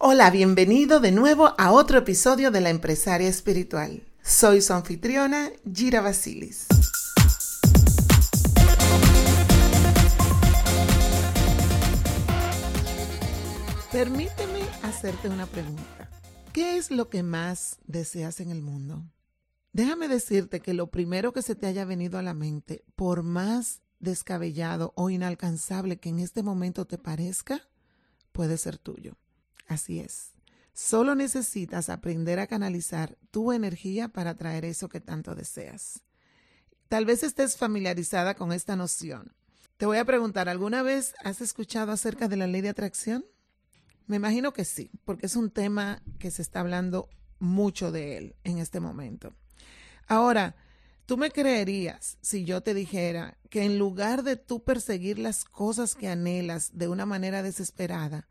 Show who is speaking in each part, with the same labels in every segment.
Speaker 1: Hola, bienvenido de nuevo a otro episodio de La Empresaria Espiritual. Soy su anfitriona, Gira Basilis. Permíteme hacerte una pregunta. ¿Qué es lo que más deseas en el mundo? Déjame decirte que lo primero que se te haya venido a la mente, por más descabellado o inalcanzable que en este momento te parezca, puede ser tuyo. Así es. Solo necesitas aprender a canalizar tu energía para traer eso que tanto deseas. Tal vez estés familiarizada con esta noción. Te voy a preguntar, ¿alguna vez has escuchado acerca de la ley de atracción? Me imagino que sí, porque es un tema que se está hablando mucho de él en este momento. Ahora, ¿tú me creerías si yo te dijera que en lugar de tú perseguir las cosas que anhelas de una manera desesperada,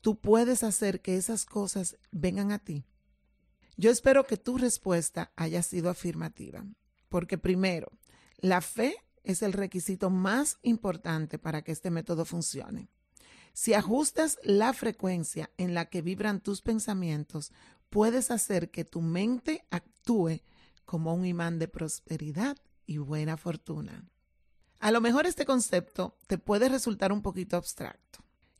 Speaker 1: tú puedes hacer que esas cosas vengan a ti? Yo espero que tu respuesta haya sido afirmativa, porque primero, la fe es el requisito más importante para que este método funcione. Si ajustas la frecuencia en la que vibran tus pensamientos, puedes hacer que tu mente actúe como un imán de prosperidad y buena fortuna. A lo mejor este concepto te puede resultar un poquito abstracto,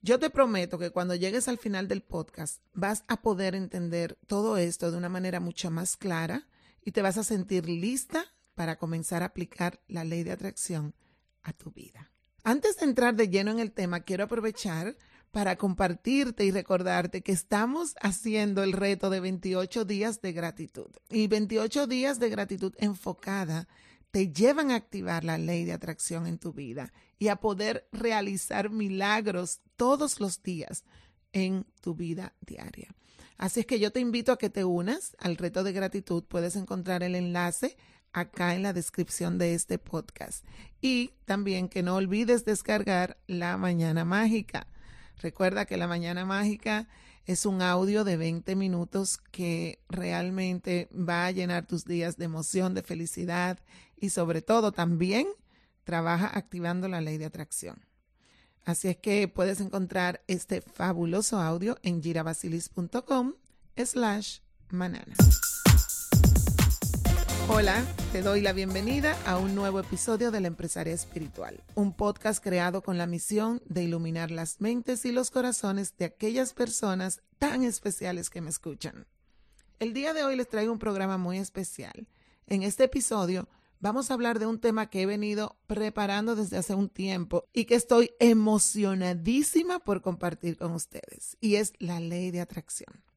Speaker 1: yo te prometo que cuando llegues al final del podcast vas a poder entender todo esto de una manera mucho más clara y te vas a sentir lista para comenzar a aplicar la ley de atracción a tu vida. Antes de entrar de lleno en el tema, quiero aprovechar para compartirte y recordarte que estamos haciendo el reto de 28 días de gratitud. Y 28 días de gratitud enfocada te llevan a activar la ley de atracción en tu vida y a poder realizar milagros todos los días en tu vida diaria. Así es que yo te invito a que te unas al reto de gratitud. Puedes encontrar el enlace acá en la descripción de este podcast. Y también que no olvides descargar la mañana mágica. Recuerda que la mañana mágica es un audio de 20 minutos que realmente va a llenar tus días de emoción, de felicidad y sobre todo también trabaja activando la ley de atracción. Así es que puedes encontrar este fabuloso audio en girabasilis.com slash manana. Hola, te doy la bienvenida a un nuevo episodio de La Empresaria Espiritual, un podcast creado con la misión de iluminar las mentes y los corazones de aquellas personas tan especiales que me escuchan. El día de hoy les traigo un programa muy especial. En este episodio vamos a hablar de un tema que he venido preparando desde hace un tiempo y que estoy emocionadísima por compartir con ustedes, y es la ley de atracción.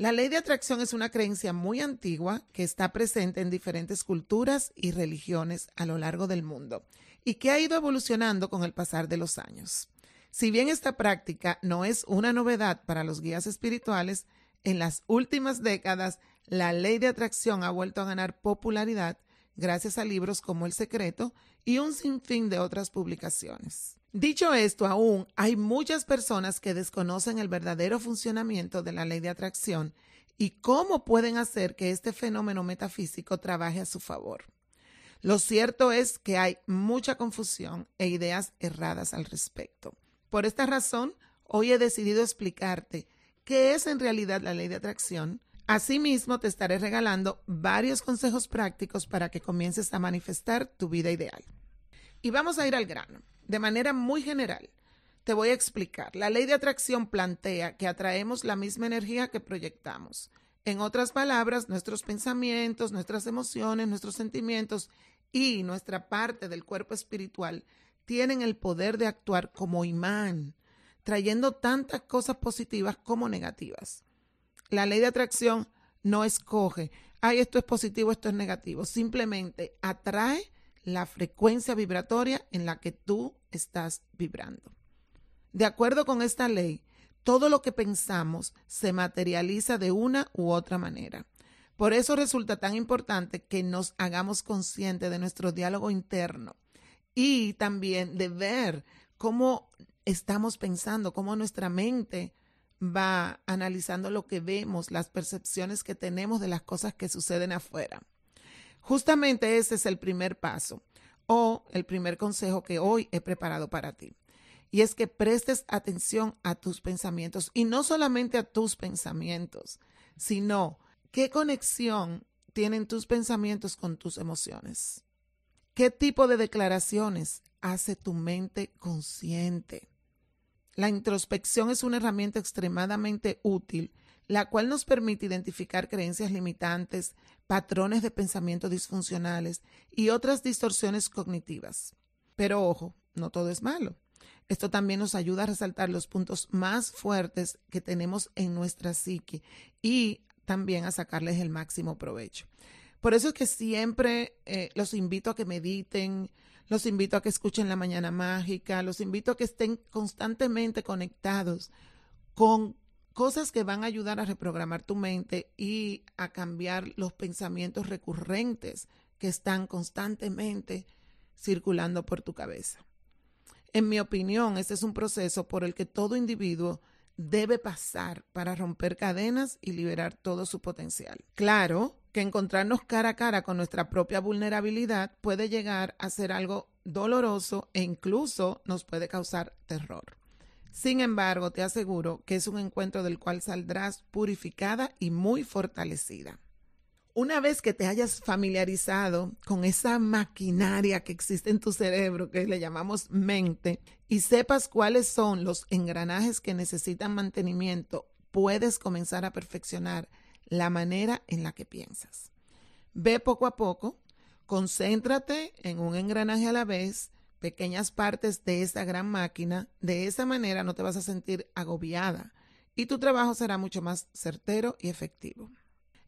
Speaker 1: La ley de atracción es una creencia muy antigua que está presente en diferentes culturas y religiones a lo largo del mundo y que ha ido evolucionando con el pasar de los años. Si bien esta práctica no es una novedad para los guías espirituales, en las últimas décadas la ley de atracción ha vuelto a ganar popularidad gracias a libros como El Secreto y un sinfín de otras publicaciones. Dicho esto, aún hay muchas personas que desconocen el verdadero funcionamiento de la ley de atracción y cómo pueden hacer que este fenómeno metafísico trabaje a su favor. Lo cierto es que hay mucha confusión e ideas erradas al respecto. Por esta razón, hoy he decidido explicarte qué es en realidad la ley de atracción. Asimismo, te estaré regalando varios consejos prácticos para que comiences a manifestar tu vida ideal. Y vamos a ir al grano de manera muy general. Te voy a explicar. La ley de atracción plantea que atraemos la misma energía que proyectamos. En otras palabras, nuestros pensamientos, nuestras emociones, nuestros sentimientos y nuestra parte del cuerpo espiritual tienen el poder de actuar como imán, trayendo tantas cosas positivas como negativas. La ley de atracción no escoge, ay, esto es positivo, esto es negativo, simplemente atrae la frecuencia vibratoria en la que tú estás vibrando. De acuerdo con esta ley, todo lo que pensamos se materializa de una u otra manera. Por eso resulta tan importante que nos hagamos conscientes de nuestro diálogo interno y también de ver cómo estamos pensando, cómo nuestra mente va analizando lo que vemos, las percepciones que tenemos de las cosas que suceden afuera. Justamente ese es el primer paso o el primer consejo que hoy he preparado para ti. Y es que prestes atención a tus pensamientos y no solamente a tus pensamientos, sino qué conexión tienen tus pensamientos con tus emociones. ¿Qué tipo de declaraciones hace tu mente consciente? La introspección es una herramienta extremadamente útil, la cual nos permite identificar creencias limitantes, patrones de pensamiento disfuncionales y otras distorsiones cognitivas. Pero ojo, no todo es malo. Esto también nos ayuda a resaltar los puntos más fuertes que tenemos en nuestra psique y también a sacarles el máximo provecho. Por eso es que siempre eh, los invito a que mediten, los invito a que escuchen la mañana mágica, los invito a que estén constantemente conectados con cosas que van a ayudar a reprogramar tu mente y a cambiar los pensamientos recurrentes que están constantemente circulando por tu cabeza. En mi opinión, este es un proceso por el que todo individuo debe pasar para romper cadenas y liberar todo su potencial. Claro que encontrarnos cara a cara con nuestra propia vulnerabilidad puede llegar a ser algo doloroso e incluso nos puede causar terror. Sin embargo, te aseguro que es un encuentro del cual saldrás purificada y muy fortalecida. Una vez que te hayas familiarizado con esa maquinaria que existe en tu cerebro, que le llamamos mente, y sepas cuáles son los engranajes que necesitan mantenimiento, puedes comenzar a perfeccionar la manera en la que piensas. Ve poco a poco, concéntrate en un engranaje a la vez, pequeñas partes de esa gran máquina, de esa manera no te vas a sentir agobiada y tu trabajo será mucho más certero y efectivo.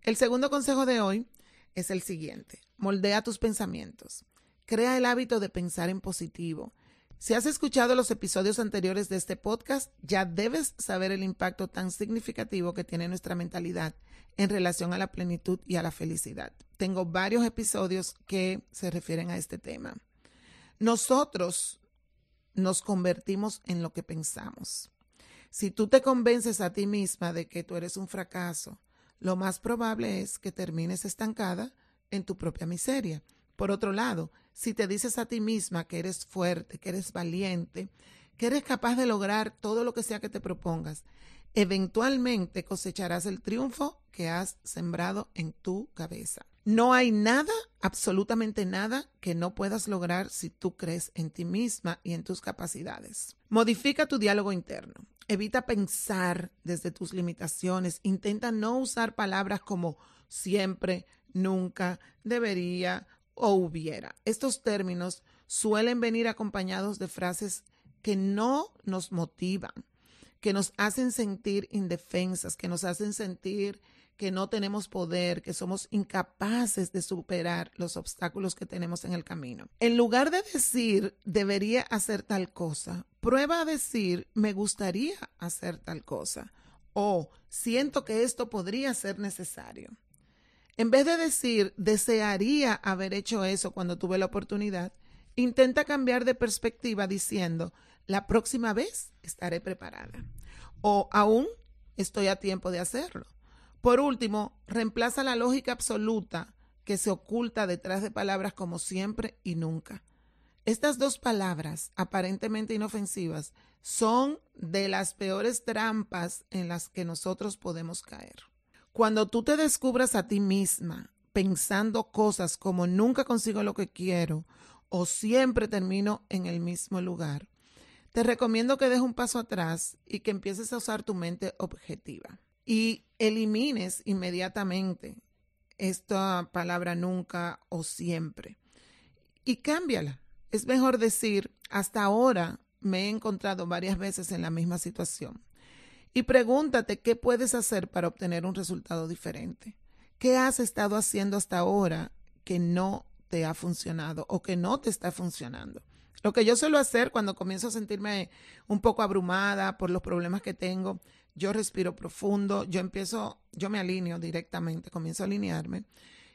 Speaker 1: El segundo consejo de hoy es el siguiente. Moldea tus pensamientos. Crea el hábito de pensar en positivo. Si has escuchado los episodios anteriores de este podcast, ya debes saber el impacto tan significativo que tiene nuestra mentalidad en relación a la plenitud y a la felicidad. Tengo varios episodios que se refieren a este tema. Nosotros nos convertimos en lo que pensamos. Si tú te convences a ti misma de que tú eres un fracaso, lo más probable es que termines estancada en tu propia miseria. Por otro lado, si te dices a ti misma que eres fuerte, que eres valiente, que eres capaz de lograr todo lo que sea que te propongas, eventualmente cosecharás el triunfo que has sembrado en tu cabeza. No hay nada, absolutamente nada, que no puedas lograr si tú crees en ti misma y en tus capacidades. Modifica tu diálogo interno. Evita pensar desde tus limitaciones. Intenta no usar palabras como siempre, nunca, debería o hubiera. Estos términos suelen venir acompañados de frases que no nos motivan, que nos hacen sentir indefensas, que nos hacen sentir que no tenemos poder, que somos incapaces de superar los obstáculos que tenemos en el camino. En lugar de decir debería hacer tal cosa, prueba a decir me gustaría hacer tal cosa o siento que esto podría ser necesario. En vez de decir desearía haber hecho eso cuando tuve la oportunidad, intenta cambiar de perspectiva diciendo la próxima vez estaré preparada o aún estoy a tiempo de hacerlo. Por último, reemplaza la lógica absoluta que se oculta detrás de palabras como siempre y nunca. Estas dos palabras, aparentemente inofensivas, son de las peores trampas en las que nosotros podemos caer. Cuando tú te descubras a ti misma pensando cosas como nunca consigo lo que quiero o siempre termino en el mismo lugar, te recomiendo que des un paso atrás y que empieces a usar tu mente objetiva y elimines inmediatamente esta palabra nunca o siempre y cámbiala. Es mejor decir, hasta ahora me he encontrado varias veces en la misma situación. Y pregúntate qué puedes hacer para obtener un resultado diferente. ¿Qué has estado haciendo hasta ahora que no te ha funcionado o que no te está funcionando? Lo que yo suelo hacer cuando comienzo a sentirme un poco abrumada por los problemas que tengo, yo respiro profundo, yo empiezo, yo me alineo directamente, comienzo a alinearme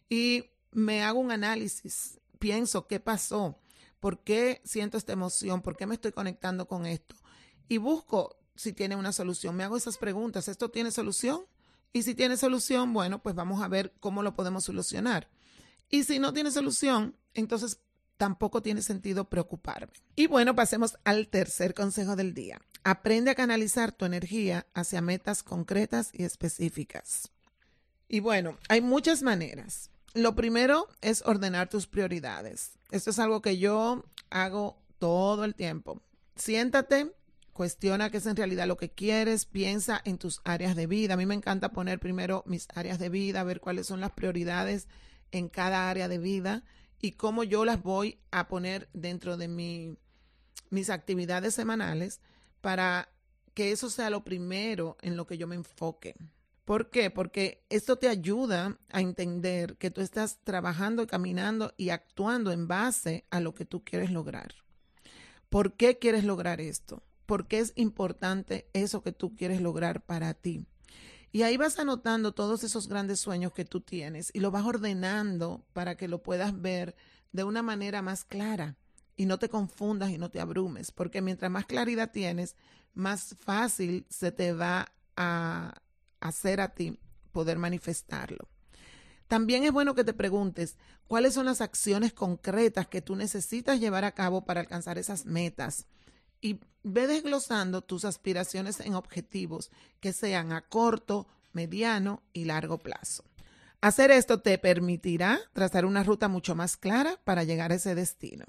Speaker 1: y me hago un análisis, pienso qué pasó, por qué siento esta emoción, por qué me estoy conectando con esto y busco si tiene una solución. Me hago esas preguntas, ¿esto tiene solución? Y si tiene solución, bueno, pues vamos a ver cómo lo podemos solucionar. Y si no tiene solución, entonces tampoco tiene sentido preocuparme. Y bueno, pasemos al tercer consejo del día. Aprende a canalizar tu energía hacia metas concretas y específicas. Y bueno, hay muchas maneras. Lo primero es ordenar tus prioridades. Esto es algo que yo hago todo el tiempo. Siéntate, cuestiona qué es en realidad lo que quieres, piensa en tus áreas de vida. A mí me encanta poner primero mis áreas de vida, ver cuáles son las prioridades en cada área de vida y cómo yo las voy a poner dentro de mi, mis actividades semanales para que eso sea lo primero en lo que yo me enfoque. ¿Por qué? Porque esto te ayuda a entender que tú estás trabajando, caminando y actuando en base a lo que tú quieres lograr. ¿Por qué quieres lograr esto? ¿Por qué es importante eso que tú quieres lograr para ti? Y ahí vas anotando todos esos grandes sueños que tú tienes y lo vas ordenando para que lo puedas ver de una manera más clara y no te confundas y no te abrumes, porque mientras más claridad tienes, más fácil se te va a hacer a ti poder manifestarlo. También es bueno que te preguntes cuáles son las acciones concretas que tú necesitas llevar a cabo para alcanzar esas metas y ve desglosando tus aspiraciones en objetivos que sean a corto, mediano y largo plazo. Hacer esto te permitirá trazar una ruta mucho más clara para llegar a ese destino.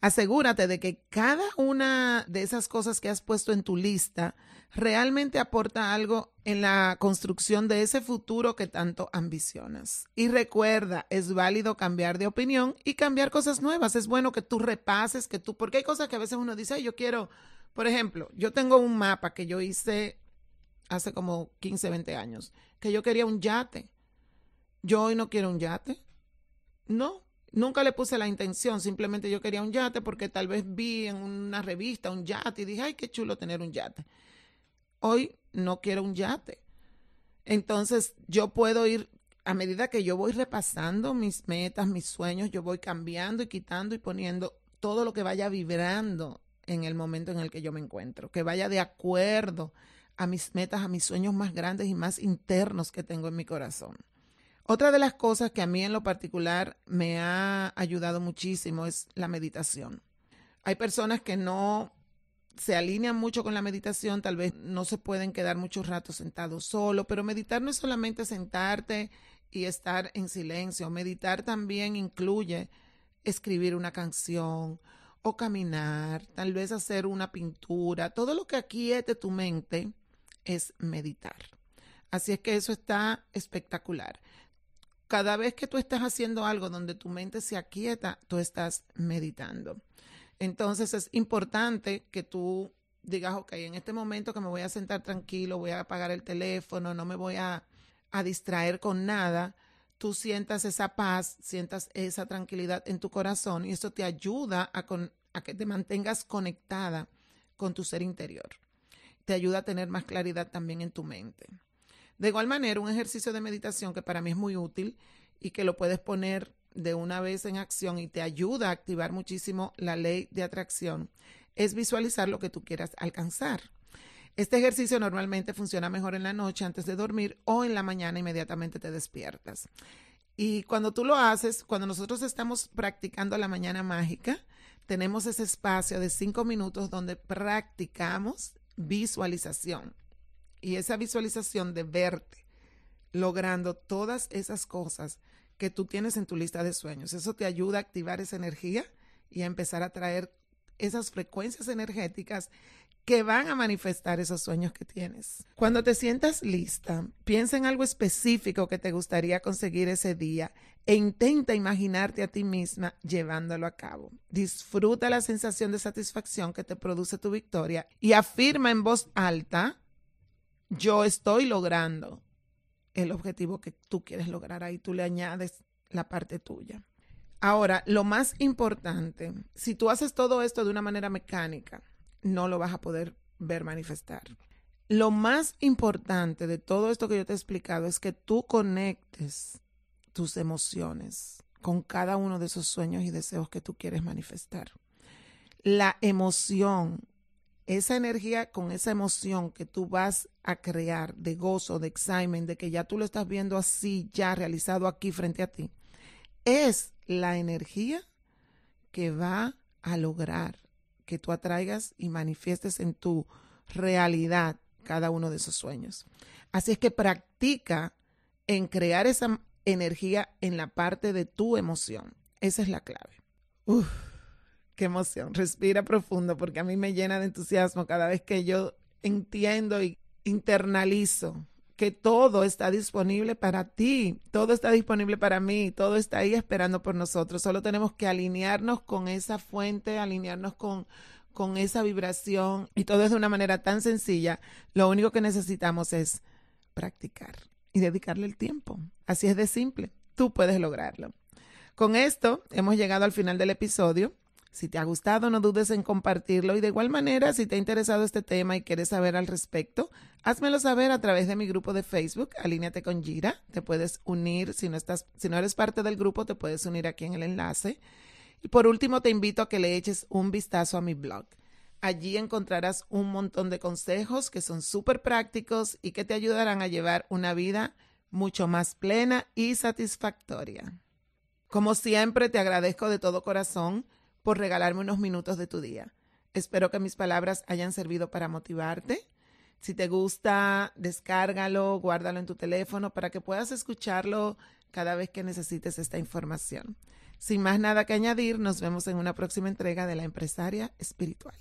Speaker 1: Asegúrate de que cada una de esas cosas que has puesto en tu lista realmente aporta algo en la construcción de ese futuro que tanto ambicionas. Y recuerda, es válido cambiar de opinión y cambiar cosas nuevas. Es bueno que tú repases, que tú, porque hay cosas que a veces uno dice, yo quiero, por ejemplo, yo tengo un mapa que yo hice hace como 15, 20 años, que yo quería un yate. Yo hoy no quiero un yate. No, Nunca le puse la intención, simplemente yo quería un yate porque tal vez vi en una revista un yate y dije, ay, qué chulo tener un yate. Hoy no quiero un yate. Entonces yo puedo ir, a medida que yo voy repasando mis metas, mis sueños, yo voy cambiando y quitando y poniendo todo lo que vaya vibrando en el momento en el que yo me encuentro, que vaya de acuerdo a mis metas, a mis sueños más grandes y más internos que tengo en mi corazón. Otra de las cosas que a mí en lo particular me ha ayudado muchísimo es la meditación. Hay personas que no se alinean mucho con la meditación, tal vez no se pueden quedar mucho rato sentados solo, pero meditar no es solamente sentarte y estar en silencio. Meditar también incluye escribir una canción o caminar, tal vez hacer una pintura. Todo lo que aquiete tu mente es meditar. Así es que eso está espectacular cada vez que tú estás haciendo algo donde tu mente se aquieta, tú estás meditando. Entonces es importante que tú digas, ok, en este momento que me voy a sentar tranquilo, voy a apagar el teléfono, no me voy a, distraer con nada, tú sientas esa paz, sientas esa tranquilidad en tu corazón y eso te ayuda a, a que te mantengas conectada con tu ser interior. Te ayuda a tener más claridad también en tu mente. De igual manera, un ejercicio de meditación que para mí es muy útil y que lo puedes poner de una vez en acción y te ayuda a activar muchísimo la ley de atracción es visualizar lo que tú quieras alcanzar. Este ejercicio normalmente funciona mejor en la noche antes de dormir o en la mañana inmediatamente te despiertas. Y cuando tú lo haces, cuando nosotros estamos practicando la mañana mágica, tenemos ese espacio de cinco minutos donde practicamos visualización y esa visualización de verte logrando todas esas cosas que tú tienes en tu lista de sueños. Eso te ayuda a activar esa energía y a empezar a traer esas frecuencias energéticas que van a manifestar esos sueños que tienes. Cuando te sientas lista, piensa en algo específico que te gustaría conseguir ese día e intenta imaginarte a ti misma llevándolo a cabo. Disfruta la sensación de satisfacción que te produce tu victoria y afirma en voz alta yo estoy logrando el objetivo que tú quieres lograr. Ahí tú le añades la parte tuya. Ahora, lo más importante, si tú haces todo esto de una manera mecánica, no lo vas a poder ver manifestar. Lo más importante de todo esto que yo te he explicado es que tú conectes tus emociones con cada uno de esos sueños y deseos que tú quieres manifestar. La emoción, esa energía con esa emoción que tú vas a crear de gozo, de excitement, de que ya tú lo estás viendo así, ya realizado aquí frente a ti, es la energía que va a lograr que tú atraigas y manifiestes en tu realidad cada uno de esos sueños. Así es que practica en crear esa energía en la parte de tu emoción. Esa es la clave. Uf, qué emoción. Respira profundo porque a mí me llena de entusiasmo cada vez que yo entiendo y internalizo que todo está disponible para ti, todo está disponible para mí, todo está ahí esperando por nosotros. Solo tenemos que alinearnos con esa fuente, alinearnos con, con esa vibración y todo es de una manera tan sencilla. Lo único que necesitamos es practicar y dedicarle el tiempo. Así es de simple. Tú puedes lograrlo. Con esto hemos llegado al final del episodio. Si te ha gustado, no dudes en compartirlo y de igual manera, si te ha interesado este tema y quieres saber al respecto, házmelo saber a través de mi grupo de Facebook, Alíneate con Gira. Te puedes unir, si no, estás, si no eres parte del grupo, te puedes unir aquí en el enlace. Y por último, te invito a que le eches un vistazo a mi blog. Allí encontrarás un montón de consejos que son súper prácticos y que te ayudarán a llevar una vida mucho más plena y satisfactoria. Como siempre, te agradezco de todo corazón por regalarme unos minutos de tu día. Espero que mis palabras hayan servido para motivarte. Si te gusta, descárgalo, guárdalo en tu teléfono para que puedas escucharlo cada vez que necesites esta información. Sin más nada que añadir, nos vemos en una próxima entrega de La Empresaria Espiritual.